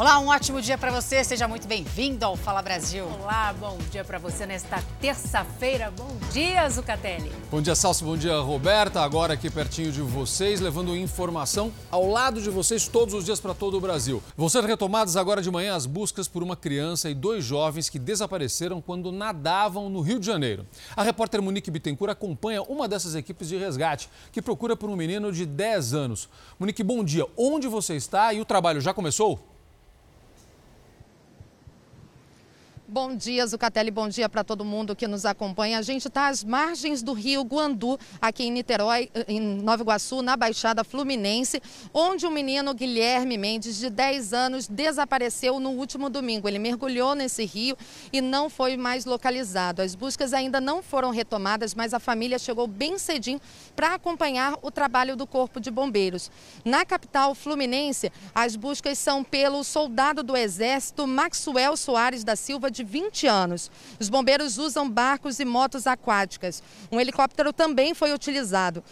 Olá, um ótimo dia para você. Seja muito bem-vindo ao Fala Brasil. Olá, bom dia para você nesta terça-feira. Bom dia, Zucatelli. Bom dia, Salso. Bom dia, Roberta. Agora aqui pertinho de vocês, levando informação ao lado de vocês todos os dias para todo o Brasil. Vão ser retomadas agora de manhã as buscas por uma criança e dois jovens que desapareceram quando nadavam no Rio de Janeiro. A repórter Monique Bittencourt acompanha uma dessas equipes de resgate que procura por um menino de 10 anos. Monique, bom dia. Onde você está e o trabalho já começou? Bom dia, Zucatelli. Bom dia para todo mundo que nos acompanha. A gente está às margens do rio Guandu, aqui em Niterói, em Nova Iguaçu, na Baixada Fluminense, onde o menino Guilherme Mendes, de 10 anos, desapareceu no último domingo. Ele mergulhou nesse rio e não foi mais localizado. As buscas ainda não foram retomadas, mas a família chegou bem cedinho para acompanhar o trabalho do Corpo de Bombeiros. Na capital fluminense, as buscas são pelo soldado do Exército Maxwell Soares da Silva, de de 20 anos. Os bombeiros usam barcos e motos aquáticas. Um helicóptero também foi utilizado.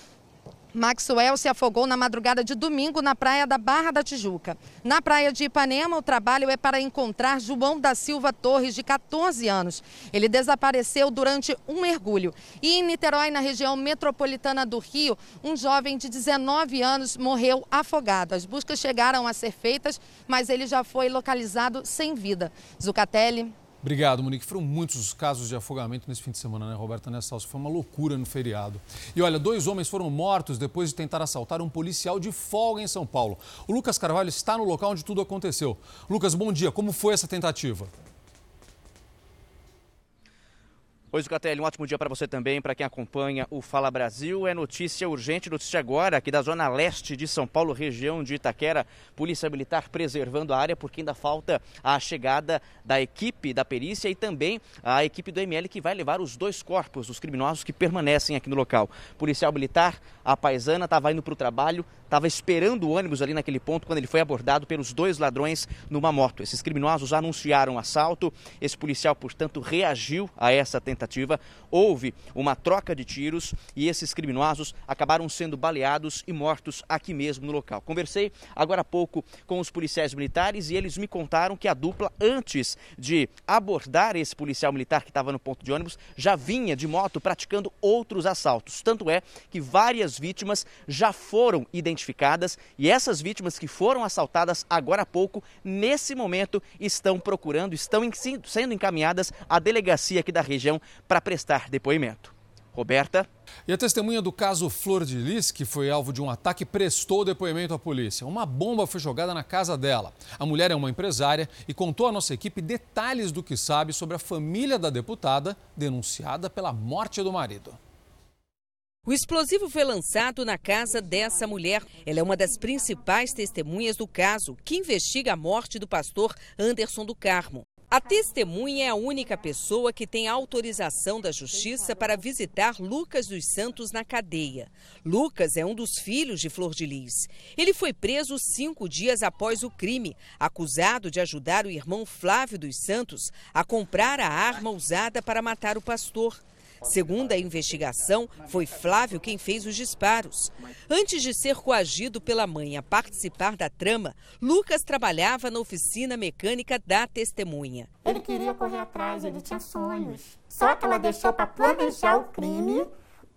Maxwell se afogou na madrugada de domingo na praia da Barra da Tijuca. Na praia de Ipanema, o trabalho é para encontrar João da Silva Torres, de 14 anos. Ele desapareceu durante um mergulho. E em Niterói, na região metropolitana do Rio, um jovem de 19 anos morreu afogado. As buscas chegaram a ser feitas, mas ele já foi localizado sem vida. Zucatelli. Obrigado, Monique. Foram muitos os casos de afogamento nesse fim de semana, né, Roberta Nessals? Foi uma loucura no feriado. E olha, dois homens foram mortos depois de tentar assaltar um policial de folga em São Paulo. O Lucas Carvalho está no local onde tudo aconteceu. Lucas, bom dia. Como foi essa tentativa? Oi, Zucatelli, um ótimo dia para você também, para quem acompanha o Fala Brasil. É notícia urgente, notícia agora, aqui da zona leste de São Paulo, região de Itaquera. Polícia Militar preservando a área, porque ainda falta a chegada da equipe da perícia e também a equipe do ML que vai levar os dois corpos dos criminosos que permanecem aqui no local. Policial Militar, a paisana, estava indo para o trabalho, estava esperando o ônibus ali naquele ponto quando ele foi abordado pelos dois ladrões numa moto. Esses criminosos anunciaram o assalto, esse policial, portanto, reagiu a essa tentativa houve uma troca de tiros e esses criminosos acabaram sendo baleados e mortos aqui mesmo no local. Conversei agora há pouco com os policiais militares e eles me contaram que a dupla, antes de abordar esse policial militar que estava no ponto de ônibus, já vinha de moto praticando outros assaltos. Tanto é que várias vítimas já foram identificadas e essas vítimas que foram assaltadas agora há pouco, nesse momento, estão procurando, estão sendo encaminhadas à delegacia aqui da região para prestar depoimento. Roberta. E a testemunha do caso Flor de Lis, que foi alvo de um ataque, prestou depoimento à polícia. Uma bomba foi jogada na casa dela. A mulher é uma empresária e contou à nossa equipe detalhes do que sabe sobre a família da deputada denunciada pela morte do marido. O explosivo foi lançado na casa dessa mulher. Ela é uma das principais testemunhas do caso, que investiga a morte do pastor Anderson do Carmo. A testemunha é a única pessoa que tem autorização da justiça para visitar Lucas dos Santos na cadeia. Lucas é um dos filhos de Flor de Lis. Ele foi preso cinco dias após o crime, acusado de ajudar o irmão Flávio dos Santos a comprar a arma usada para matar o pastor. Segundo a investigação, foi Flávio quem fez os disparos. Antes de ser coagido pela mãe a participar da trama, Lucas trabalhava na oficina mecânica da testemunha. Ele queria correr atrás, ele tinha sonhos. Só que ela deixou para planejar o crime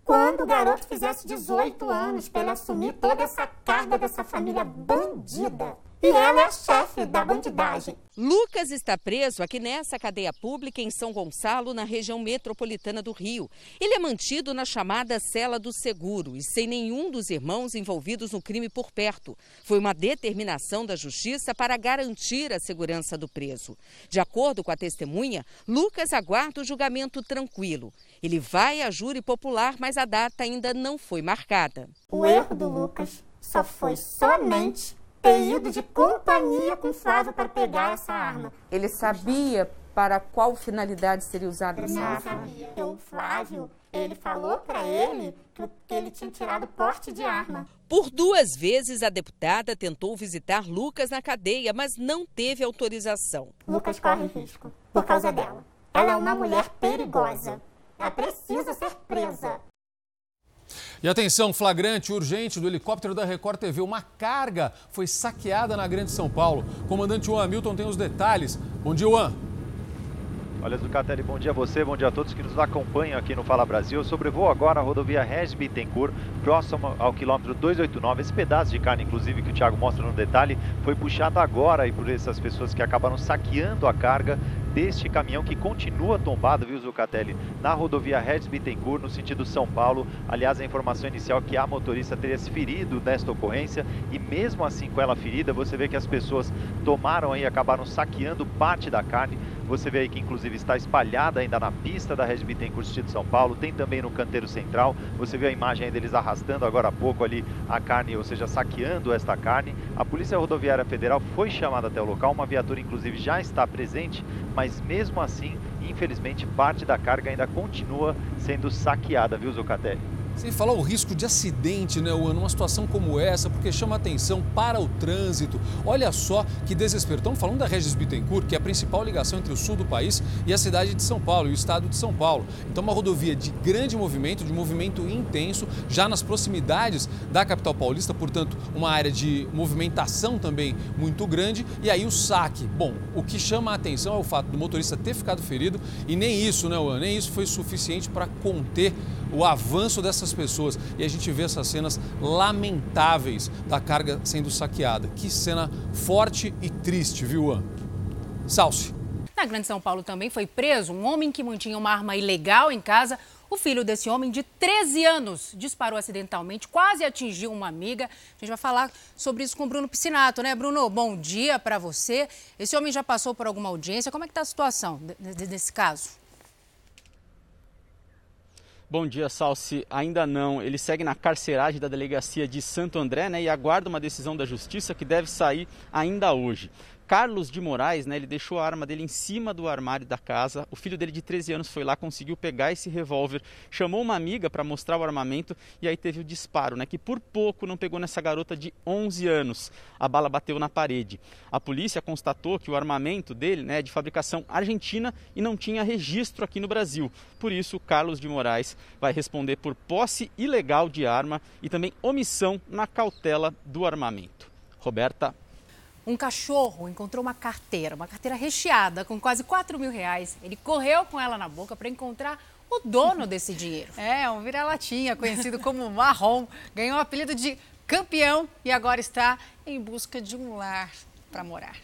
quando o garoto fizesse 18 anos, para ele assumir toda essa carga dessa família bandida. E ela é a chefe da bandidagem. Lucas está preso aqui nessa cadeia pública em São Gonçalo, na região metropolitana do Rio. Ele é mantido na chamada cela do seguro e sem nenhum dos irmãos envolvidos no crime por perto. Foi uma determinação da justiça para garantir a segurança do preso. De acordo com a testemunha, Lucas aguarda o julgamento tranquilo. Ele vai a júri popular, mas a data ainda não foi marcada. O erro do Lucas só foi somente ter ido de companhia com Flávio para pegar essa arma. Ele sabia para qual finalidade seria usada essa arma? Sabia. O Flávio, ele falou para ele que, que ele tinha tirado porte de arma. Por duas vezes a deputada tentou visitar Lucas na cadeia, mas não teve autorização. Lucas corre risco por causa dela. Ela é uma mulher perigosa. Ela precisa ser presa. E atenção, flagrante urgente do helicóptero da Record TV. Uma carga foi saqueada na Grande São Paulo. Comandante Juan Hamilton tem os detalhes. Bom dia, Juan. Olha, Zucatelli, bom dia a você, bom dia a todos que nos acompanham aqui no Fala Brasil. Eu sobrevoo agora a rodovia Regis Bittencourt, próximo ao quilômetro 289. Esse pedaço de carne, inclusive, que o Thiago mostra no detalhe, foi puxado agora e por essas pessoas que acabaram saqueando a carga deste caminhão que continua tombado, Na rodovia Regis Bittencourt, no sentido São Paulo. Aliás, a informação inicial é que a motorista teria se ferido nesta ocorrência e mesmo assim com ela ferida, você vê que as pessoas tomaram aí, acabaram saqueando parte da carne. Você vê aí que inclusive está espalhada ainda na pista da Regis Bittencourt, sentido São Paulo, tem também no canteiro central. Você viu a imagem deles arrastando agora há pouco ali a carne, ou seja, saqueando esta carne. A Polícia Rodoviária Federal foi chamada até o local, uma viatura inclusive já está presente, mas mesmo assim, infelizmente, parte da carga ainda continua sendo saqueada, viu, Zucatelli? Sem falar o risco de acidente, né, Juan, numa situação como essa, porque chama atenção para o trânsito. Olha só que desespero. Estamos falando da Regis Bittencourt, que é a principal ligação entre o sul do país e a cidade de São Paulo, e o estado de São Paulo. Então, uma rodovia de grande movimento, de movimento intenso, já nas proximidades da capital paulista, portanto, uma área de movimentação também muito grande. E aí o saque. Bom, o que chama a atenção é o fato do motorista ter ficado ferido e nem isso, né, Juan? Nem isso foi suficiente para conter o avanço dessas pessoas. E a gente vê essas cenas lamentáveis da carga sendo saqueada. Que cena forte e triste, viu, An? Salce. Na Grande São Paulo também foi preso um homem que mantinha uma arma ilegal em casa. O filho desse homem, de 13 anos, disparou acidentalmente, quase atingiu uma amiga. A gente vai falar sobre isso com o Bruno Piscinato, né? Bruno, bom dia para você. Esse homem já passou por alguma audiência. Como é que está a situação nesse caso? Bom dia, Salsi. Ainda não. Ele segue na carceragem da delegacia de Santo André né, e aguarda uma decisão da justiça que deve sair ainda hoje. Carlos de Moraes, né, ele deixou a arma dele em cima do armário da casa. O filho dele de 13 anos foi lá, conseguiu pegar esse revólver, chamou uma amiga para mostrar o armamento e aí teve o disparo, né, que por pouco não pegou nessa garota de 11 anos. A bala bateu na parede. A polícia constatou que o armamento dele né, é de fabricação argentina e não tinha registro aqui no Brasil. Por isso, Carlos de Moraes vai responder por posse ilegal de arma e também omissão na cautela do armamento. Roberta um cachorro encontrou uma carteira, uma carteira recheada com quase 4 mil reais. Ele correu com ela na boca para encontrar o dono desse dinheiro. É, um vira-latinha, conhecido como marrom. Ganhou o apelido de campeão e agora está em busca de um lar para morar.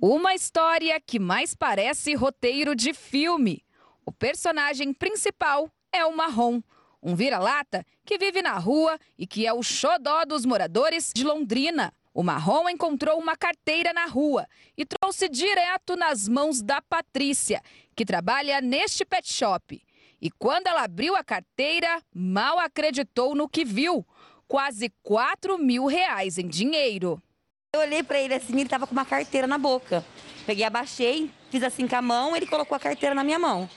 Uma história que mais parece roteiro de filme. O personagem principal é o marrom, um vira-lata que vive na rua e que é o xodó dos moradores de Londrina. O Marrom encontrou uma carteira na rua e trouxe direto nas mãos da Patrícia, que trabalha neste pet shop. E quando ela abriu a carteira, mal acreditou no que viu: quase 4 mil reais em dinheiro. Eu olhei para ele assim, ele estava com uma carteira na boca. Peguei, abaixei, fiz assim com a mão, ele colocou a carteira na minha mão.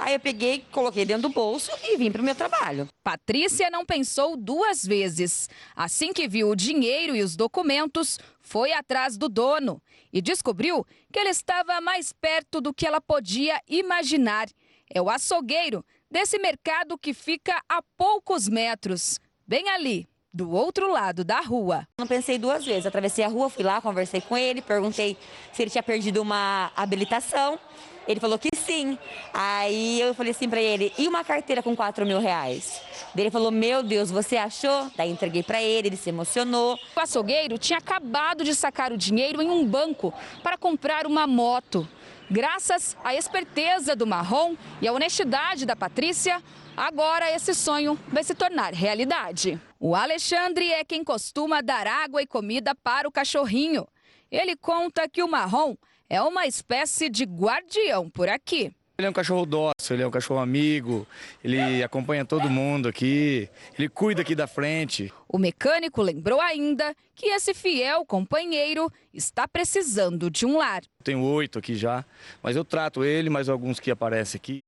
Aí eu peguei, coloquei dentro do bolso e vim para o meu trabalho. Patrícia não pensou duas vezes. Assim que viu o dinheiro e os documentos, foi atrás do dono e descobriu que ele estava mais perto do que ela podia imaginar. É o açougueiro desse mercado que fica a poucos metros, bem ali, do outro lado da rua. Não pensei duas vezes. Atravessei a rua, fui lá, conversei com ele, perguntei se ele tinha perdido uma habilitação. Ele falou que sim. Aí eu falei assim para ele, e uma carteira com 4 mil reais? Ele falou, meu Deus, você achou? Daí entreguei para ele, ele se emocionou. O açougueiro tinha acabado de sacar o dinheiro em um banco para comprar uma moto. Graças à esperteza do Marrom e à honestidade da Patrícia, agora esse sonho vai se tornar realidade. O Alexandre é quem costuma dar água e comida para o cachorrinho. Ele conta que o Marrom é uma espécie de guardião por aqui. Ele é um cachorro dócil, ele é um cachorro amigo, ele acompanha todo mundo aqui, ele cuida aqui da frente. O mecânico lembrou ainda que esse fiel companheiro está precisando de um lar. Tenho oito aqui já, mas eu trato ele, mais alguns que aparecem aqui.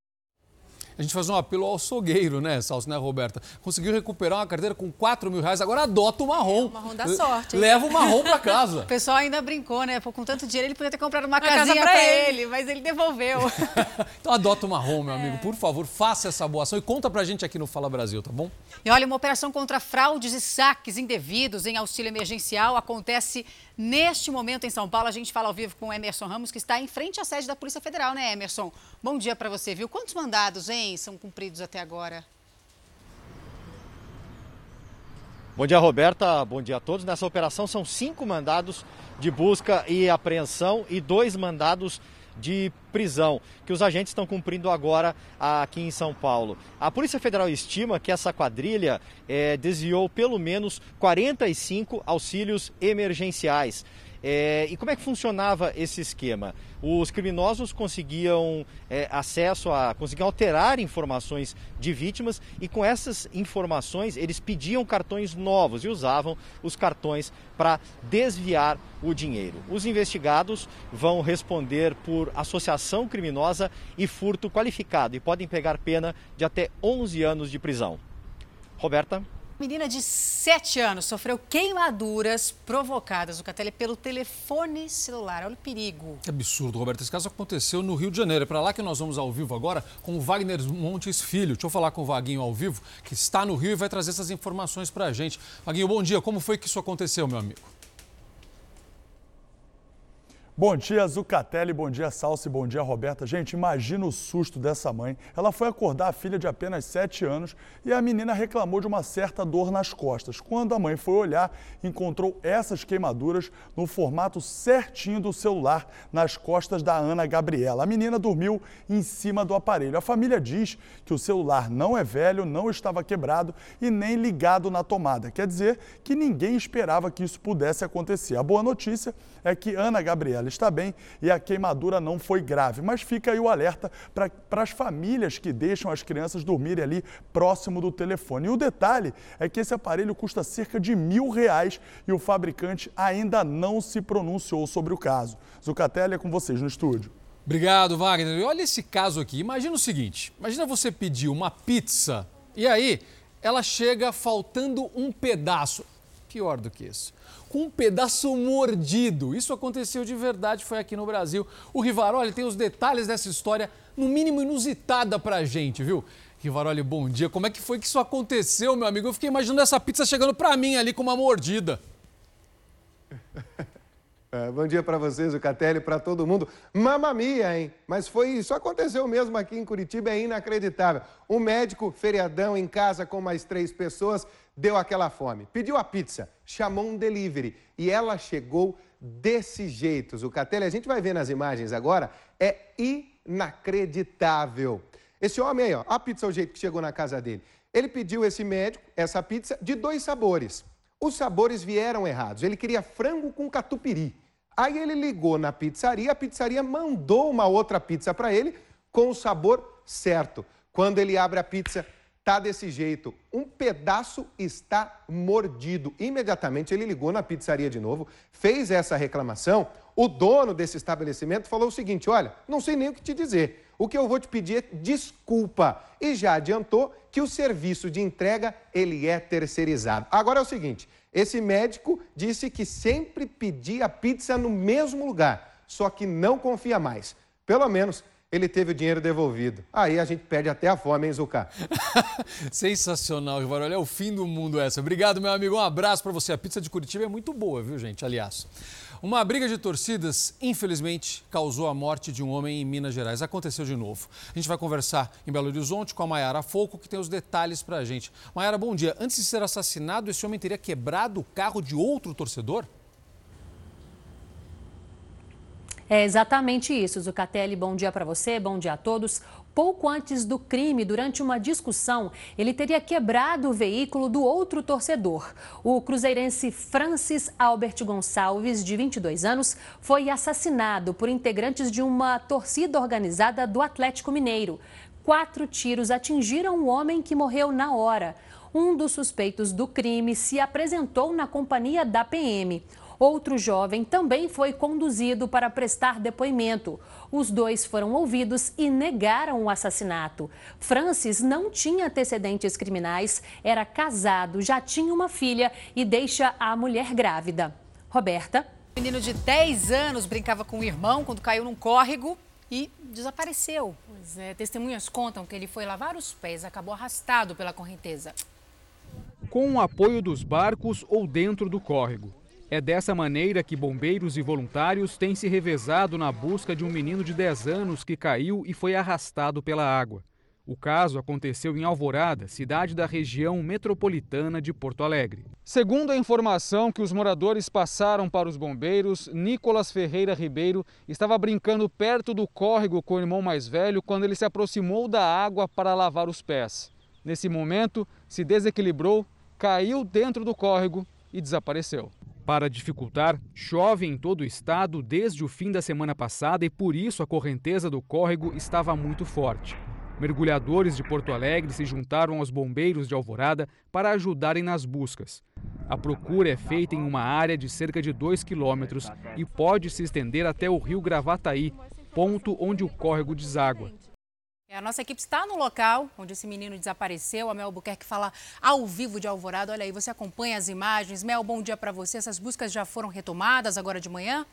A gente faz um apelo ao açougueiro, né, Salso, né, Roberta? Conseguiu recuperar uma carteira com 4 mil reais, agora adota o marrom. É, o marrom da sorte. Hein? Leva o marrom para casa. o pessoal ainda brincou, né? Com tanto dinheiro, ele podia ter comprado uma, uma casinha para ele. ele, mas ele devolveu. então adota o marrom, meu amigo. Por favor, faça essa boa ação e conta pra gente aqui no Fala Brasil, tá bom? E olha, uma operação contra fraudes e saques indevidos em auxílio emergencial acontece neste momento em São Paulo. A gente fala ao vivo com o Emerson Ramos, que está em frente à sede da Polícia Federal, né, Emerson? Bom dia para você, viu? Quantos mandados, hein, são cumpridos até agora? Bom dia, Roberta. Bom dia a todos. Nessa operação são cinco mandados de busca e apreensão e dois mandados de prisão que os agentes estão cumprindo agora aqui em São Paulo. A Polícia Federal estima que essa quadrilha é, desviou pelo menos 45 auxílios emergenciais. É, e como é que funcionava esse esquema? Os criminosos conseguiam é, acesso a, conseguiam alterar informações de vítimas e com essas informações eles pediam cartões novos e usavam os cartões para desviar o dinheiro. Os investigados vão responder por associação criminosa e furto qualificado e podem pegar pena de até 11 anos de prisão. Roberta? Menina de 7 anos sofreu queimaduras provocadas, o Catelli, pelo telefone celular. Olha o perigo. Que absurdo, Roberto. Esse caso aconteceu no Rio de Janeiro. É para lá que nós vamos ao vivo agora com o Wagner Montes Filho. Deixa eu falar com o Vaguinho ao vivo, que está no Rio e vai trazer essas informações para a gente. Vaguinho, bom dia. Como foi que isso aconteceu, meu amigo? Bom dia, Zucatelli, bom dia, Salsi, bom dia, Roberta. Gente, imagina o susto dessa mãe. Ela foi acordar a filha de apenas 7 anos e a menina reclamou de uma certa dor nas costas. Quando a mãe foi olhar, encontrou essas queimaduras no formato certinho do celular nas costas da Ana Gabriela. A menina dormiu em cima do aparelho. A família diz que o celular não é velho, não estava quebrado e nem ligado na tomada. Quer dizer que ninguém esperava que isso pudesse acontecer. A boa notícia é que Ana Gabriela ela está bem e a queimadura não foi grave. Mas fica aí o alerta para as famílias que deixam as crianças dormirem ali próximo do telefone. E o detalhe é que esse aparelho custa cerca de mil reais e o fabricante ainda não se pronunciou sobre o caso. Zucatelli é com vocês no estúdio. Obrigado, Wagner. E olha esse caso aqui. Imagina o seguinte: imagina você pedir uma pizza e aí ela chega faltando um pedaço. Pior do que isso com um pedaço mordido. Isso aconteceu de verdade, foi aqui no Brasil. O Rivaroli tem os detalhes dessa história, no mínimo inusitada pra gente, viu? Rivaroli, bom dia. Como é que foi que isso aconteceu, meu amigo? Eu fiquei imaginando essa pizza chegando pra mim ali com uma mordida. É, bom dia para vocês, o Catelli, para todo mundo. Mamamia, hein? Mas foi isso, aconteceu mesmo aqui em Curitiba, é inacreditável. Um médico, feriadão, em casa com mais três pessoas, deu aquela fome. Pediu a pizza, chamou um delivery e ela chegou desse jeito. Zucatelli, a gente vai ver nas imagens agora, é inacreditável. Esse homem aí, ó, a pizza, o jeito que chegou na casa dele. Ele pediu esse médico, essa pizza, de dois sabores. Os sabores vieram errados. Ele queria frango com catupiry. Aí ele ligou na pizzaria, a pizzaria mandou uma outra pizza para ele com o sabor certo. Quando ele abre a pizza, tá desse jeito. Um pedaço está mordido. Imediatamente ele ligou na pizzaria de novo, fez essa reclamação. O dono desse estabelecimento falou o seguinte: olha, não sei nem o que te dizer. O que eu vou te pedir é desculpa. E já adiantou que o serviço de entrega ele é terceirizado. Agora é o seguinte: esse médico disse que sempre pedia pizza no mesmo lugar, só que não confia mais. Pelo menos ele teve o dinheiro devolvido. Aí a gente perde até a fome, hein, Zucca? Sensacional, Rivarol. É o fim do mundo essa. Obrigado, meu amigo. Um abraço para você. A pizza de Curitiba é muito boa, viu, gente? Aliás. Uma briga de torcidas, infelizmente, causou a morte de um homem em Minas Gerais. Aconteceu de novo. A gente vai conversar em Belo Horizonte com a Maiara Folco, que tem os detalhes para a gente. Maiara, bom dia. Antes de ser assassinado, esse homem teria quebrado o carro de outro torcedor? É exatamente isso, Zucatelli. Bom dia para você, bom dia a todos. Pouco antes do crime, durante uma discussão, ele teria quebrado o veículo do outro torcedor. O cruzeirense Francis Albert Gonçalves, de 22 anos, foi assassinado por integrantes de uma torcida organizada do Atlético Mineiro. Quatro tiros atingiram o homem que morreu na hora. Um dos suspeitos do crime se apresentou na companhia da PM. Outro jovem também foi conduzido para prestar depoimento. Os dois foram ouvidos e negaram o assassinato. Francis não tinha antecedentes criminais, era casado, já tinha uma filha e deixa a mulher grávida. Roberta. O menino de 10 anos brincava com o irmão quando caiu num córrego e desapareceu. Pois é, testemunhas contam que ele foi lavar os pés, acabou arrastado pela correnteza. Com o apoio dos barcos ou dentro do córrego. É dessa maneira que bombeiros e voluntários têm se revezado na busca de um menino de 10 anos que caiu e foi arrastado pela água. O caso aconteceu em Alvorada, cidade da região metropolitana de Porto Alegre. Segundo a informação que os moradores passaram para os bombeiros, Nicolas Ferreira Ribeiro estava brincando perto do córrego com o irmão mais velho quando ele se aproximou da água para lavar os pés. Nesse momento, se desequilibrou, caiu dentro do córrego e desapareceu. Para dificultar, chove em todo o estado desde o fim da semana passada e por isso a correnteza do córrego estava muito forte. Mergulhadores de Porto Alegre se juntaram aos bombeiros de Alvorada para ajudarem nas buscas. A procura é feita em uma área de cerca de 2 quilômetros e pode se estender até o rio Gravataí, ponto onde o córrego deságua. A nossa equipe está no local onde esse menino desapareceu. A Mel Buquerque fala ao vivo de Alvorada. Olha aí, você acompanha as imagens. Mel, bom dia para você. Essas buscas já foram retomadas agora de manhã?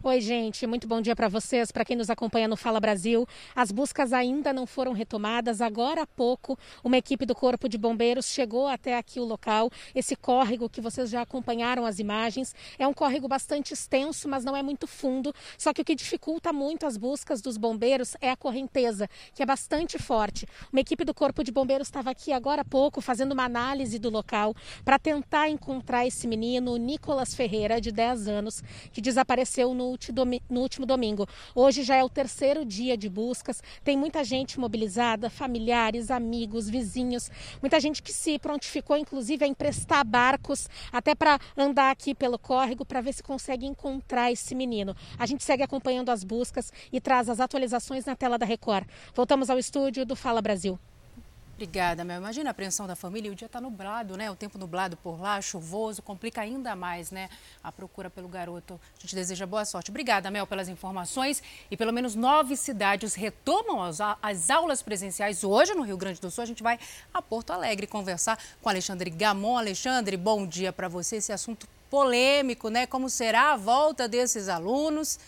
Oi, gente, muito bom dia para vocês, para quem nos acompanha no Fala Brasil. As buscas ainda não foram retomadas. Agora há pouco, uma equipe do Corpo de Bombeiros chegou até aqui o local. Esse córrego que vocês já acompanharam as imagens é um córrego bastante extenso, mas não é muito fundo. Só que o que dificulta muito as buscas dos bombeiros é a correnteza, que é bastante forte. Uma equipe do Corpo de Bombeiros estava aqui agora há pouco fazendo uma análise do local para tentar encontrar esse menino, Nicolas Ferreira, de 10 anos, que desapareceu no no último domingo. Hoje já é o terceiro dia de buscas, tem muita gente mobilizada, familiares, amigos, vizinhos, muita gente que se prontificou, inclusive, a emprestar barcos até para andar aqui pelo córrego para ver se consegue encontrar esse menino. A gente segue acompanhando as buscas e traz as atualizações na tela da Record. Voltamos ao estúdio do Fala Brasil. Obrigada, Mel. Imagina a apreensão da família o dia está nublado, né? O tempo nublado por lá, chuvoso, complica ainda mais, né? A procura pelo garoto. A gente deseja boa sorte. Obrigada, Mel, pelas informações. E pelo menos nove cidades retomam as, as aulas presenciais hoje no Rio Grande do Sul. A gente vai a Porto Alegre conversar com Alexandre Gamon. Alexandre, bom dia para você. Esse assunto polêmico, né? Como será a volta desses alunos?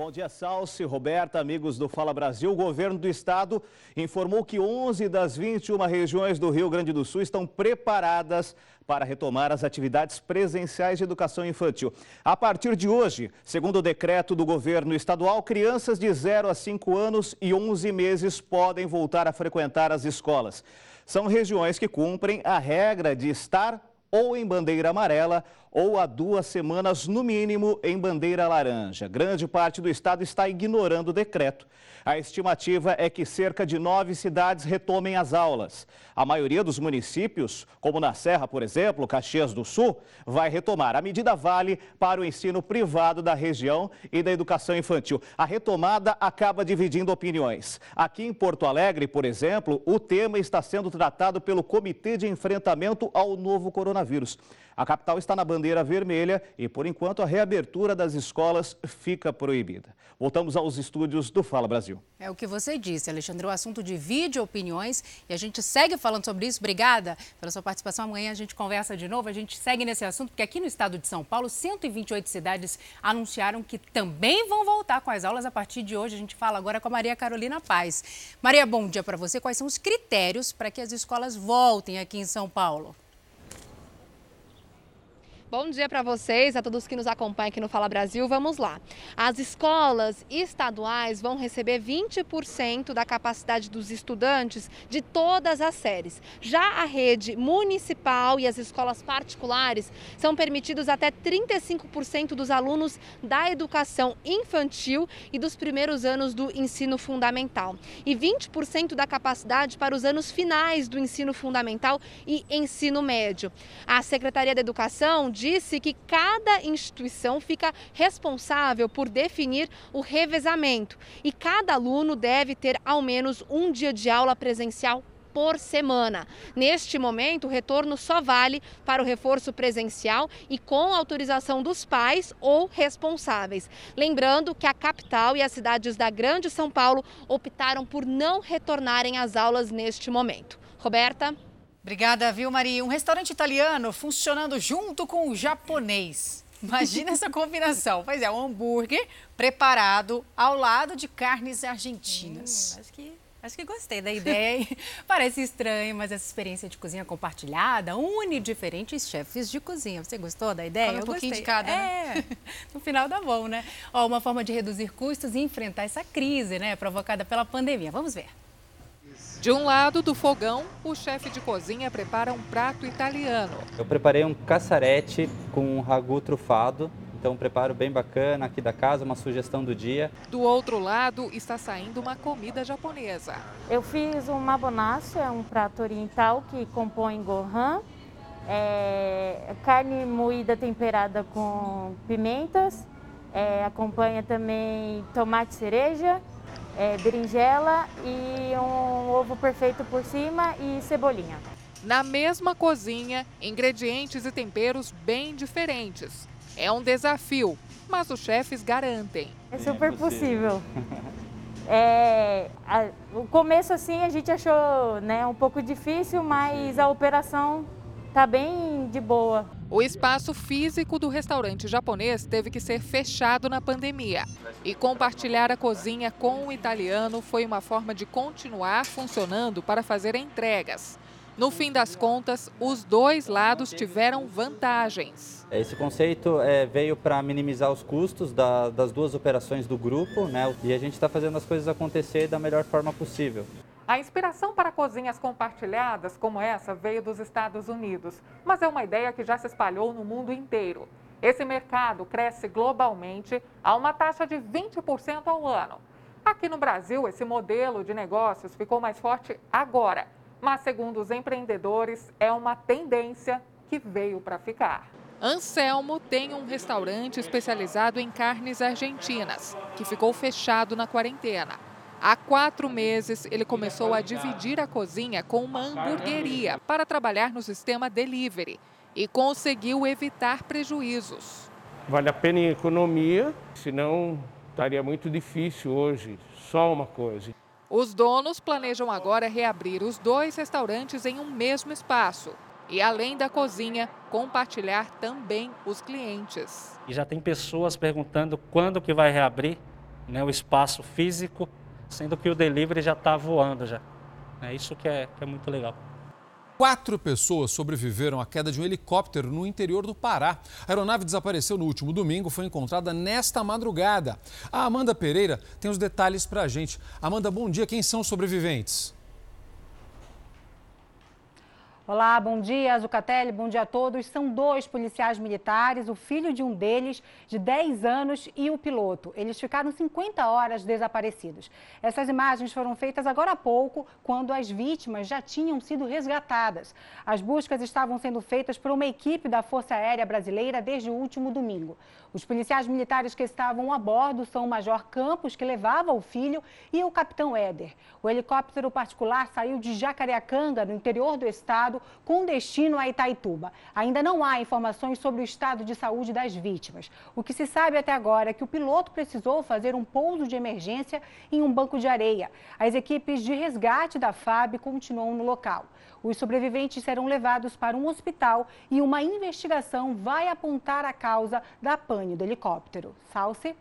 Bom dia, Salsi, Roberta, amigos do Fala Brasil. O governo do estado informou que 11 das 21 regiões do Rio Grande do Sul estão preparadas para retomar as atividades presenciais de educação infantil. A partir de hoje, segundo o decreto do governo estadual, crianças de 0 a 5 anos e 11 meses podem voltar a frequentar as escolas. São regiões que cumprem a regra de estar ou em bandeira amarela ou há duas semanas, no mínimo, em bandeira laranja. Grande parte do estado está ignorando o decreto. A estimativa é que cerca de nove cidades retomem as aulas. A maioria dos municípios, como na Serra, por exemplo, Caxias do Sul, vai retomar. A medida vale para o ensino privado da região e da educação infantil. A retomada acaba dividindo opiniões. Aqui em Porto Alegre, por exemplo, o tema está sendo tratado pelo Comitê de Enfrentamento ao Novo Coronavírus. A capital está na bandeira vermelha e, por enquanto, a reabertura das escolas fica proibida. Voltamos aos estúdios do Fala Brasil. É o que você disse, Alexandre. O assunto divide opiniões e a gente segue falando sobre isso. Obrigada pela sua participação. Amanhã a gente conversa de novo. A gente segue nesse assunto, porque aqui no estado de São Paulo, 128 cidades anunciaram que também vão voltar com as aulas a partir de hoje. A gente fala agora com a Maria Carolina Paz. Maria, bom dia para você. Quais são os critérios para que as escolas voltem aqui em São Paulo? Bom dia para vocês, a todos que nos acompanham aqui no Fala Brasil. Vamos lá. As escolas estaduais vão receber 20% da capacidade dos estudantes de todas as séries. Já a rede municipal e as escolas particulares são permitidos até 35% dos alunos da educação infantil e dos primeiros anos do ensino fundamental. E 20% da capacidade para os anos finais do ensino fundamental e ensino médio. A Secretaria da Educação disse que cada instituição fica responsável por definir o revezamento e cada aluno deve ter ao menos um dia de aula presencial por semana. Neste momento, o retorno só vale para o reforço presencial e com autorização dos pais ou responsáveis. Lembrando que a capital e as cidades da Grande São Paulo optaram por não retornarem às aulas neste momento. Roberta? Obrigada, viu, Maria? Um restaurante italiano funcionando junto com o japonês. Imagina essa combinação. Pois é, um hambúrguer preparado ao lado de carnes argentinas. Hum, acho que Acho que gostei da ideia. Parece estranho, mas essa experiência de cozinha compartilhada une diferentes chefes de cozinha. Você gostou da ideia? Come um Eu pouquinho gostei. de cada, é. né? No final dá bom, né? Ó, uma forma de reduzir custos e enfrentar essa crise, né, provocada pela pandemia. Vamos ver. De um lado do fogão, o chefe de cozinha prepara um prato italiano. Eu preparei um cassarete com um ragu trufado. Então, um preparo bem bacana aqui da casa, uma sugestão do dia. Do outro lado está saindo uma comida japonesa. Eu fiz um mabonacho, é um prato oriental que compõe gohan, é, carne moída temperada com pimentas, é, acompanha também tomate cereja, é, berinjela e um ovo perfeito por cima e cebolinha. Na mesma cozinha, ingredientes e temperos bem diferentes. É um desafio, mas os chefes garantem. É super possível. É, a, o começo assim a gente achou né, um pouco difícil, mas a operação tá bem de boa. O espaço físico do restaurante japonês teve que ser fechado na pandemia. E compartilhar a cozinha com o italiano foi uma forma de continuar funcionando para fazer entregas. No fim das contas, os dois lados tiveram vantagens. Esse conceito é, veio para minimizar os custos da, das duas operações do grupo, né? E a gente está fazendo as coisas acontecer da melhor forma possível. A inspiração para cozinhas compartilhadas como essa veio dos Estados Unidos, mas é uma ideia que já se espalhou no mundo inteiro. Esse mercado cresce globalmente a uma taxa de 20% ao ano. Aqui no Brasil, esse modelo de negócios ficou mais forte agora mas segundo os empreendedores, é uma tendência que veio para ficar. Anselmo tem um restaurante especializado em carnes argentinas, que ficou fechado na quarentena. Há quatro meses, ele começou a dividir a cozinha com uma hamburgueria para trabalhar no sistema delivery e conseguiu evitar prejuízos. Vale a pena em economia, senão estaria muito difícil hoje, só uma coisa. Os donos planejam agora reabrir os dois restaurantes em um mesmo espaço. E além da cozinha, compartilhar também os clientes. E já tem pessoas perguntando quando que vai reabrir né, o espaço físico, sendo que o delivery já está voando já. É isso que é, que é muito legal. Quatro pessoas sobreviveram à queda de um helicóptero no interior do Pará. A aeronave desapareceu no último domingo, foi encontrada nesta madrugada. A Amanda Pereira tem os detalhes para a gente. Amanda, bom dia. Quem são os sobreviventes? Olá, bom dia, Zucatelli, bom dia a todos. São dois policiais militares, o filho de um deles, de 10 anos, e o piloto. Eles ficaram 50 horas desaparecidos. Essas imagens foram feitas agora há pouco, quando as vítimas já tinham sido resgatadas. As buscas estavam sendo feitas por uma equipe da Força Aérea Brasileira desde o último domingo. Os policiais militares que estavam a bordo são o Major Campos, que levava o filho, e o Capitão Éder. O helicóptero particular saiu de Jacareacanga, no interior do estado, com destino a Itaituba. Ainda não há informações sobre o estado de saúde das vítimas. O que se sabe até agora é que o piloto precisou fazer um pouso de emergência em um banco de areia. As equipes de resgate da FAB continuam no local. Os sobreviventes serão levados para um hospital e uma investigação vai apontar a causa da pane do helicóptero. Salce.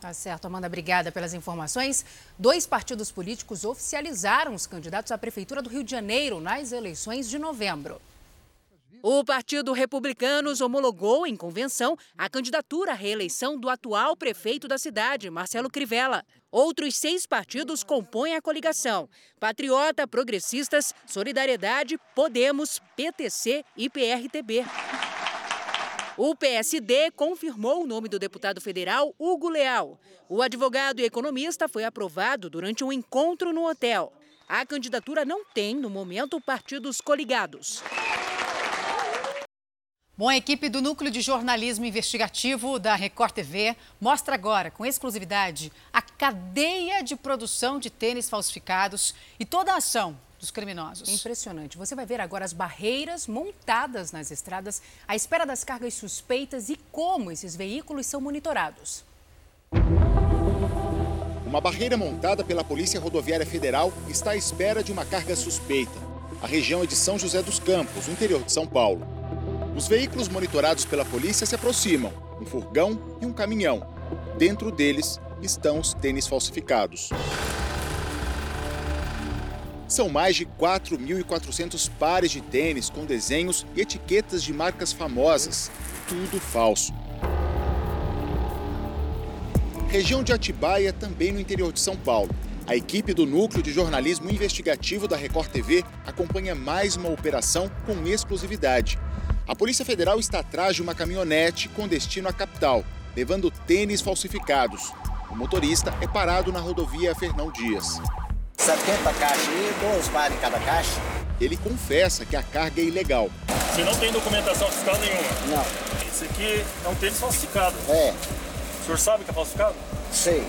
Tá certo, Amanda, obrigada pelas informações. Dois partidos políticos oficializaram os candidatos à Prefeitura do Rio de Janeiro nas eleições de novembro. O Partido Republicanos homologou em convenção a candidatura à reeleição do atual prefeito da cidade, Marcelo Crivella. Outros seis partidos compõem a coligação: Patriota, Progressistas, Solidariedade, Podemos, PTC e PRTB. O PSD confirmou o nome do deputado federal Hugo Leal. O advogado e economista foi aprovado durante um encontro no hotel. A candidatura não tem, no momento, partidos coligados. Bom, a equipe do Núcleo de Jornalismo Investigativo da Record TV mostra agora, com exclusividade, a cadeia de produção de tênis falsificados e toda a ação dos criminosos. Impressionante. Você vai ver agora as barreiras montadas nas estradas à espera das cargas suspeitas e como esses veículos são monitorados. Uma barreira montada pela Polícia Rodoviária Federal está à espera de uma carga suspeita. A região é de São José dos Campos, no interior de São Paulo. Os veículos monitorados pela polícia se aproximam, um furgão e um caminhão. Dentro deles estão os tênis falsificados. São mais de 4.400 pares de tênis com desenhos e etiquetas de marcas famosas, tudo falso. Região de Atibaia, também no interior de São Paulo. A equipe do Núcleo de Jornalismo Investigativo da Record TV acompanha mais uma operação com exclusividade. A Polícia Federal está atrás de uma caminhonete com destino à capital, levando tênis falsificados. O motorista é parado na rodovia Fernão Dias. 70 caixas e 12 pares em cada caixa. Ele confessa que a carga é ilegal. Você não tem documentação fiscal nenhuma? Não. Isso aqui é um tênis falsificado. É. O senhor sabe que é falsificado? Sei.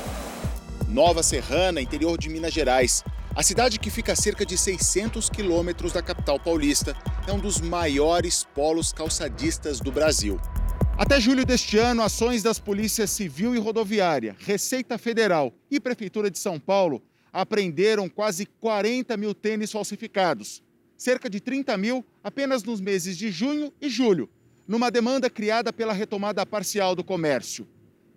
Nova Serrana, interior de Minas Gerais. A cidade que fica a cerca de 600 quilômetros da capital paulista é um dos maiores polos calçadistas do Brasil. Até julho deste ano, ações das polícias civil e rodoviária, Receita Federal e Prefeitura de São Paulo apreenderam quase 40 mil tênis falsificados, cerca de 30 mil apenas nos meses de junho e julho, numa demanda criada pela retomada parcial do comércio.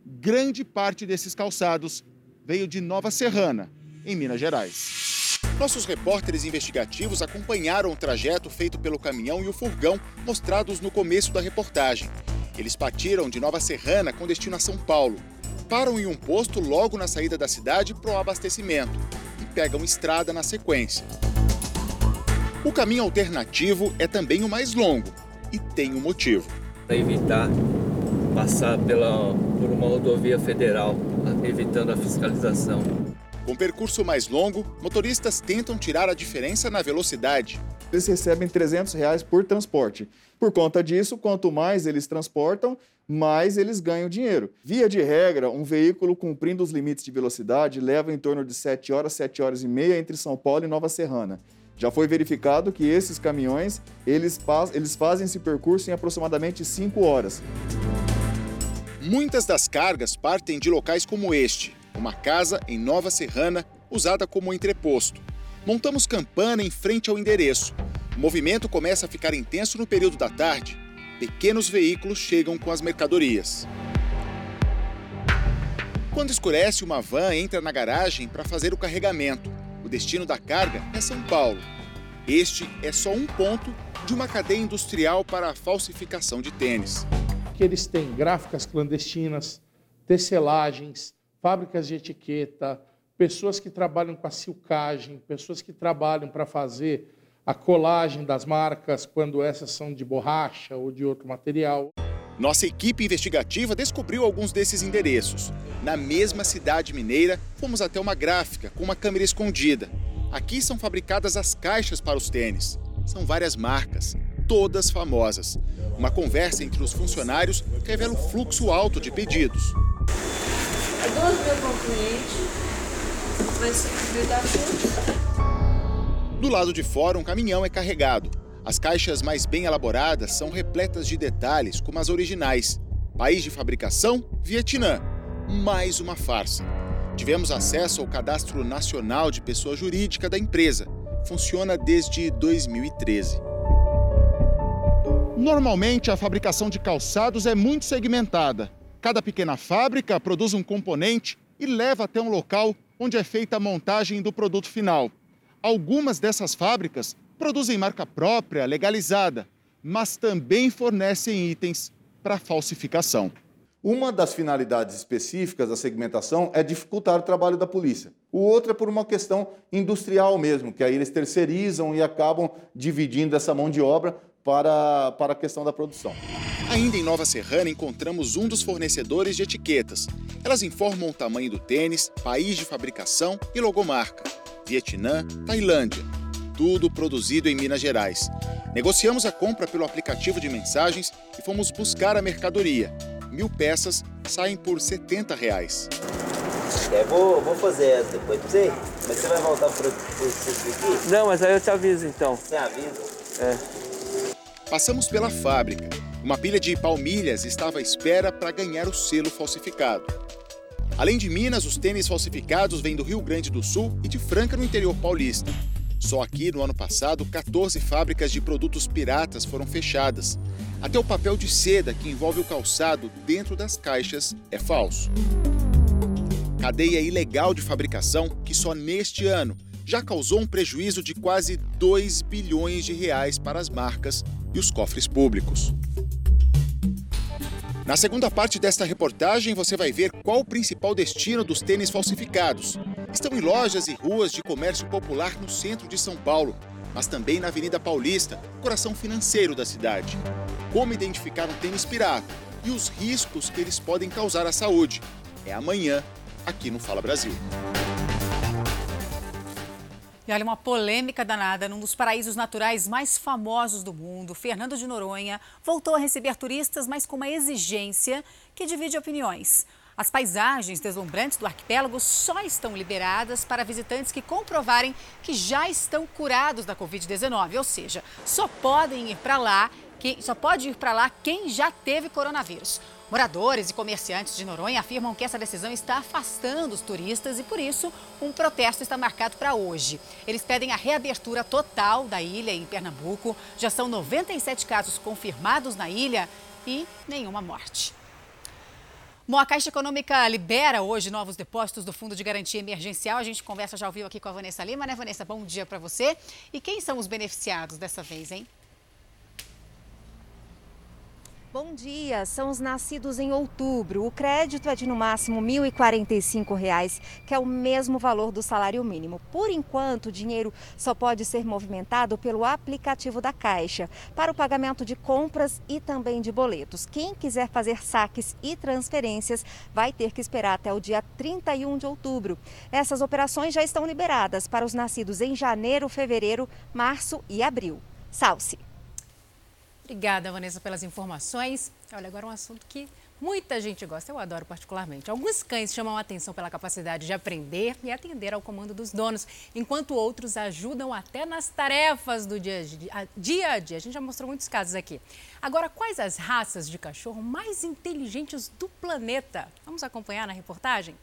Grande parte desses calçados veio de Nova Serrana, em Minas Gerais. Nossos repórteres investigativos acompanharam o trajeto feito pelo caminhão e o furgão mostrados no começo da reportagem. Eles partiram de Nova Serrana com destino a São Paulo. Param em um posto logo na saída da cidade para o abastecimento e pegam estrada na sequência. O caminho alternativo é também o mais longo e tem um motivo. Para evitar passar pela, por uma rodovia federal, evitando a fiscalização. Com percurso mais longo, motoristas tentam tirar a diferença na velocidade. Eles recebem 300 reais por transporte. Por conta disso, quanto mais eles transportam, mais eles ganham dinheiro. Via de regra, um veículo cumprindo os limites de velocidade leva em torno de 7 horas, 7 horas e meia entre São Paulo e Nova Serrana. Já foi verificado que esses caminhões, eles, eles fazem esse percurso em aproximadamente 5 horas. Muitas das cargas partem de locais como este, uma casa em Nova Serrana usada como entreposto. Montamos campana em frente ao endereço. O movimento começa a ficar intenso no período da tarde. Pequenos veículos chegam com as mercadorias. Quando escurece, uma van entra na garagem para fazer o carregamento. O destino da carga é São Paulo. Este é só um ponto de uma cadeia industrial para a falsificação de tênis. Que eles têm gráficas clandestinas, tecelagens, fábricas de etiqueta, pessoas que trabalham com a silcagem, pessoas que trabalham para fazer a colagem das marcas quando essas são de borracha ou de outro material. Nossa equipe investigativa descobriu alguns desses endereços. Na mesma cidade mineira, fomos até uma gráfica com uma câmera escondida. Aqui são fabricadas as caixas para os tênis. São várias marcas, todas famosas. Uma conversa entre os funcionários revela o fluxo alto de pedidos. É mil tudo. Do lado de fora, um caminhão é carregado. As caixas mais bem elaboradas são repletas de detalhes, como as originais. País de fabricação: Vietnã. Mais uma farsa. Tivemos acesso ao Cadastro Nacional de Pessoa Jurídica da empresa. Funciona desde 2013. Normalmente, a fabricação de calçados é muito segmentada. Cada pequena fábrica produz um componente e leva até um local onde é feita a montagem do produto final. Algumas dessas fábricas produzem marca própria, legalizada, mas também fornecem itens para falsificação. Uma das finalidades específicas da segmentação é dificultar o trabalho da polícia. O outro é por uma questão industrial mesmo, que aí eles terceirizam e acabam dividindo essa mão de obra para, para a questão da produção. Ainda em Nova Serrana, encontramos um dos fornecedores de etiquetas. Elas informam o tamanho do tênis, país de fabricação e logomarca. Vietnã, Tailândia. Tudo produzido em Minas Gerais. Negociamos a compra pelo aplicativo de mensagens e fomos buscar a mercadoria. Mil peças saem por 70 reais. quer, vou, vou fazer essa depois pra você. Mas você vai voltar pro, pro aqui? Não, mas aí eu te aviso então. Você avisa? É. Passamos pela fábrica. Uma pilha de palmilhas estava à espera para ganhar o selo falsificado. Além de Minas, os tênis falsificados vêm do Rio Grande do Sul e de Franca, no interior paulista. Só aqui, no ano passado, 14 fábricas de produtos piratas foram fechadas. Até o papel de seda que envolve o calçado dentro das caixas é falso. Cadeia ilegal de fabricação que só neste ano já causou um prejuízo de quase 2 bilhões de reais para as marcas e os cofres públicos. Na segunda parte desta reportagem, você vai ver qual o principal destino dos tênis falsificados. Estão em lojas e ruas de comércio popular no centro de São Paulo, mas também na Avenida Paulista, coração financeiro da cidade. Como identificar um tênis pirata e os riscos que eles podem causar à saúde. É amanhã, aqui no Fala Brasil. E olha, uma polêmica danada num dos paraísos naturais mais famosos do mundo, Fernando de Noronha voltou a receber turistas, mas com uma exigência que divide opiniões. As paisagens deslumbrantes do arquipélago só estão liberadas para visitantes que comprovarem que já estão curados da Covid-19, ou seja, só podem ir para lá, que, só pode ir para lá quem já teve coronavírus. Moradores e comerciantes de Noronha afirmam que essa decisão está afastando os turistas e, por isso, um protesto está marcado para hoje. Eles pedem a reabertura total da ilha em Pernambuco. Já são 97 casos confirmados na ilha e nenhuma morte. Bom, a Caixa Econômica libera hoje novos depósitos do Fundo de Garantia Emergencial. A gente conversa já ouviu aqui com a Vanessa Lima, né, Vanessa? Bom dia para você. E quem são os beneficiados dessa vez, hein? Bom dia, são os nascidos em outubro. O crédito é de no máximo R$ 1.045, que é o mesmo valor do salário mínimo. Por enquanto, o dinheiro só pode ser movimentado pelo aplicativo da Caixa para o pagamento de compras e também de boletos. Quem quiser fazer saques e transferências vai ter que esperar até o dia 31 de outubro. Essas operações já estão liberadas para os nascidos em janeiro, fevereiro, março e abril. Salce. Obrigada, Vanessa, pelas informações. Olha, agora um assunto que muita gente gosta, eu adoro particularmente. Alguns cães chamam a atenção pela capacidade de aprender e atender ao comando dos donos, enquanto outros ajudam até nas tarefas do dia a dia. a dia. A gente já mostrou muitos casos aqui. Agora, quais as raças de cachorro mais inteligentes do planeta? Vamos acompanhar na reportagem?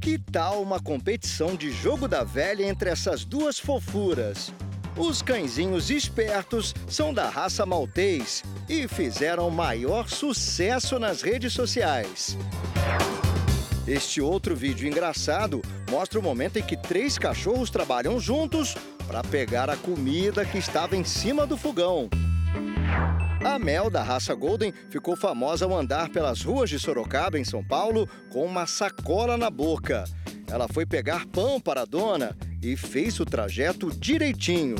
Que tal uma competição de jogo da velha entre essas duas fofuras? Os cãezinhos espertos são da raça maltês e fizeram maior sucesso nas redes sociais. Este outro vídeo engraçado mostra o momento em que três cachorros trabalham juntos para pegar a comida que estava em cima do fogão. A Mel, da raça Golden, ficou famosa ao andar pelas ruas de Sorocaba, em São Paulo, com uma sacola na boca. Ela foi pegar pão para a dona e fez o trajeto direitinho.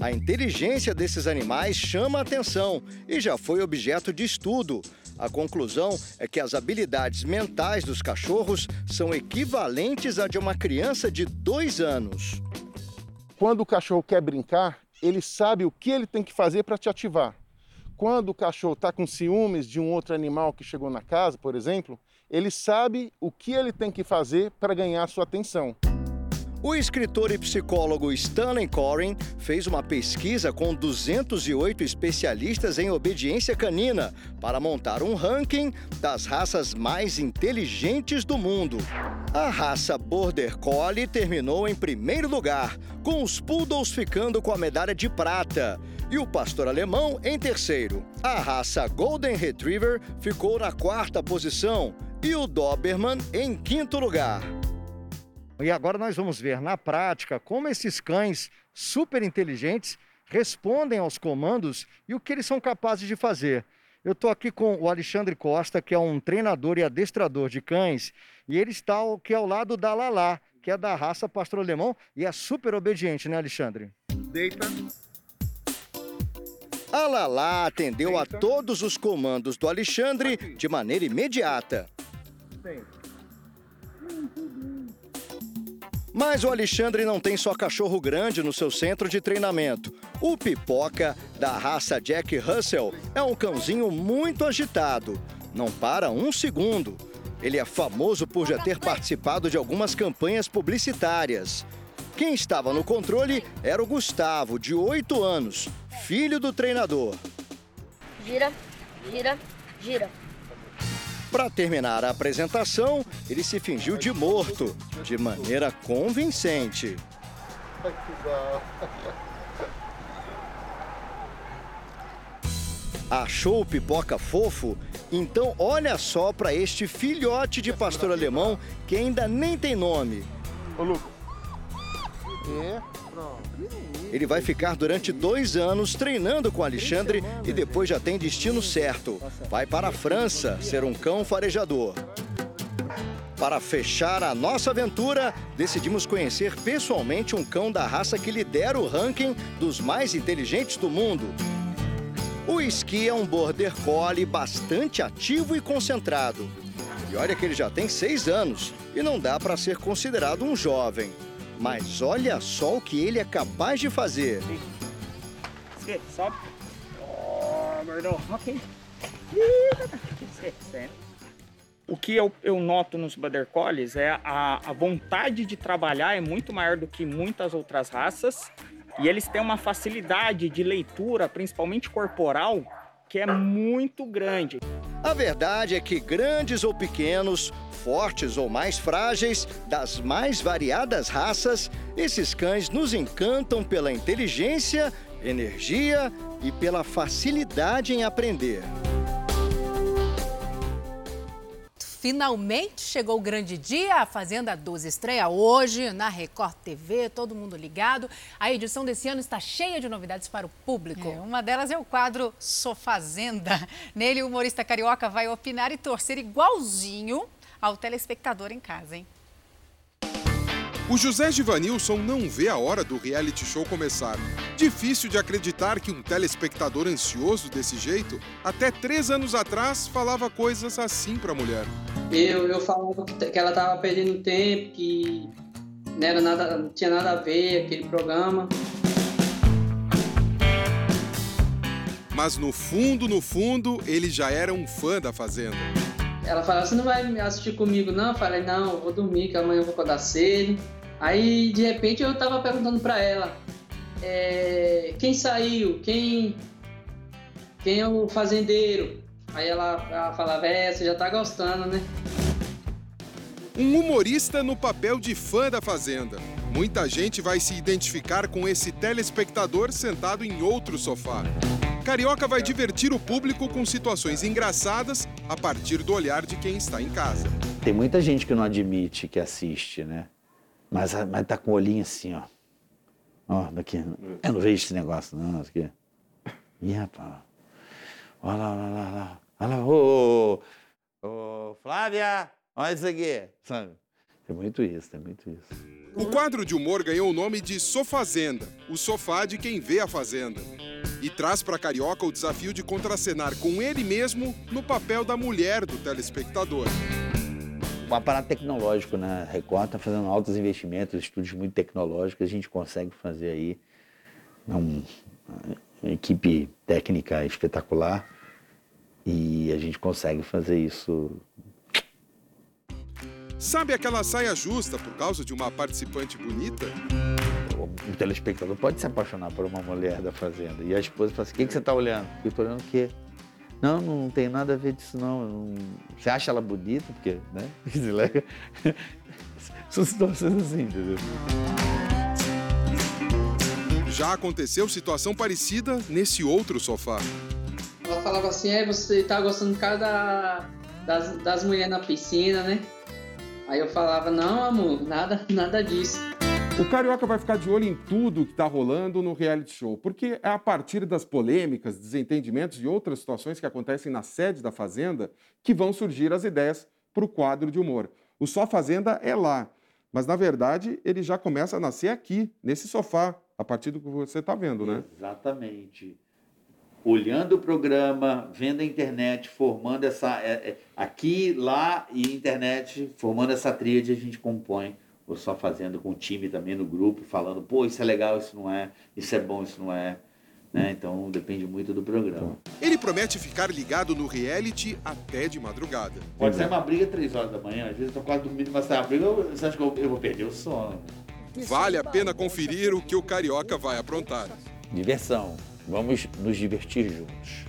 A inteligência desses animais chama a atenção e já foi objeto de estudo. A conclusão é que as habilidades mentais dos cachorros são equivalentes à de uma criança de dois anos. Quando o cachorro quer brincar, ele sabe o que ele tem que fazer para te ativar. Quando o cachorro está com ciúmes de um outro animal que chegou na casa, por exemplo, ele sabe o que ele tem que fazer para ganhar sua atenção. O escritor e psicólogo Stanley Coren fez uma pesquisa com 208 especialistas em obediência canina para montar um ranking das raças mais inteligentes do mundo. A raça Border Collie terminou em primeiro lugar, com os Poodles ficando com a medalha de prata e o pastor alemão em terceiro. A raça Golden Retriever ficou na quarta posição e o Doberman em quinto lugar. E agora nós vamos ver na prática como esses cães super inteligentes respondem aos comandos e o que eles são capazes de fazer. Eu estou aqui com o Alexandre Costa, que é um treinador e adestrador de cães, e ele está aqui ao lado da Lala, que é da raça pastor alemão e é super obediente, né, Alexandre? Deita. A Lala atendeu Deita. a todos os comandos do Alexandre de maneira imediata. Deita. Mas o Alexandre não tem só cachorro grande no seu centro de treinamento. O Pipoca, da raça Jack Russell, é um cãozinho muito agitado. Não para um segundo. Ele é famoso por já ter participado de algumas campanhas publicitárias. Quem estava no controle era o Gustavo, de 8 anos, filho do treinador. Gira, gira, gira. Para terminar a apresentação, ele se fingiu de morto, de maneira convincente. Achou o pipoca fofo? Então olha só para este filhote de pastor alemão que ainda nem tem nome. Ô, Lucas. É, pronto. Ele vai ficar durante dois anos treinando com Alexandre e depois já tem destino certo. Vai para a França ser um cão farejador. Para fechar a nossa aventura, decidimos conhecer pessoalmente um cão da raça que lidera o ranking dos mais inteligentes do mundo. O Esqui é um border collie bastante ativo e concentrado. E olha que ele já tem seis anos e não dá para ser considerado um jovem. Mas olha só o que ele é capaz de fazer. Sobe. Oh. Ok. O que eu, eu noto nos Border Collies é a, a vontade de trabalhar é muito maior do que muitas outras raças e eles têm uma facilidade de leitura, principalmente corporal, que é muito grande. A verdade é que grandes ou pequenos, fortes ou mais frágeis, das mais variadas raças, esses cães nos encantam pela inteligência, energia e pela facilidade em aprender. Finalmente chegou o grande dia. A Fazenda 12 estreia hoje na Record TV, todo mundo ligado. A edição desse ano está cheia de novidades para o público. É, uma delas é o quadro Sofazenda. Nele, o humorista carioca vai opinar e torcer igualzinho ao telespectador em casa, hein? O José Givanilson não vê a hora do reality show começar. Difícil de acreditar que um telespectador ansioso desse jeito, até três anos atrás, falava coisas assim pra mulher. Eu, eu falava que ela tava perdendo tempo, que não, era nada, não tinha nada a ver aquele programa. Mas no fundo, no fundo, ele já era um fã da Fazenda. Ela falava, você não vai assistir comigo não? Eu falei, não, eu vou dormir, que amanhã eu vou acordar cedo. Aí, de repente, eu tava perguntando para ela, é, quem saiu? Quem, quem é o fazendeiro? Aí ela, ela falava, é, você já tá gostando, né? Um humorista no papel de fã da Fazenda. Muita gente vai se identificar com esse telespectador sentado em outro sofá. Carioca vai divertir o público com situações engraçadas a partir do olhar de quem está em casa. Tem muita gente que não admite que assiste, né? Mas, mas tá com o olhinho assim, ó. Ó, daqui. Eu não vejo esse negócio, não. Isso aqui. Ih, rapaz. Olha lá, olha lá, olha lá. Olha lá, ô, ô, ô, Flávia, olha isso aqui. Sabe? Tem muito isso, tem muito isso. O quadro de humor ganhou o nome de Sofazenda, o sofá de quem vê a fazenda. E traz para Carioca o desafio de contracenar com ele mesmo no papel da mulher do telespectador um aparato tecnológico, né? A Record está fazendo altos investimentos, estúdios muito tecnológicos, a gente consegue fazer aí uma equipe técnica espetacular e a gente consegue fazer isso. Sabe aquela saia justa por causa de uma participante bonita? O telespectador pode se apaixonar por uma mulher da fazenda e a esposa fala assim: o que, que você está olhando? Eu estou olhando o quê? Não, não tem nada a ver disso, não. Você acha ela bonita, porque, né? São situações assim, entendeu? Já aconteceu situação parecida nesse outro sofá. Ela falava assim, é, você tá gostando de cada das, das mulheres na piscina, né? Aí eu falava, não, amor, nada, nada disso. O Carioca vai ficar de olho em tudo que está rolando no reality show, porque é a partir das polêmicas, desentendimentos e outras situações que acontecem na sede da Fazenda que vão surgir as ideias para o quadro de humor. O Só Fazenda é lá, mas na verdade ele já começa a nascer aqui, nesse sofá, a partir do que você está vendo, né? Exatamente. Olhando o programa, vendo a internet, formando essa. É, é, aqui, lá e internet, formando essa tríade, a gente compõe ou só fazendo com o time também no grupo, falando, pô, isso é legal, isso não é, isso é bom, isso não é. Né? Então depende muito do programa. Ele promete ficar ligado no reality até de madrugada. Pode ser uma briga três horas da manhã, às vezes eu tô quase dormindo, mas sai uma briga, eu- você acha que eu, eu vou perder o sono? Vale a pena conferir o que o carioca vai aprontar. Diversão. Vamos nos divertir juntos.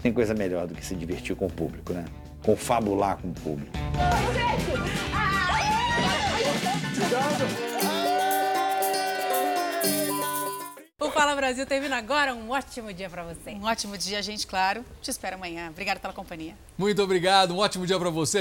Tem coisa melhor do que se divertir com o público, né? Confabular com o público. O Fala Brasil termina agora. Um ótimo dia para você. Um ótimo dia, gente, claro. Te espero amanhã. Obrigada pela companhia. Muito obrigado, um ótimo dia para você.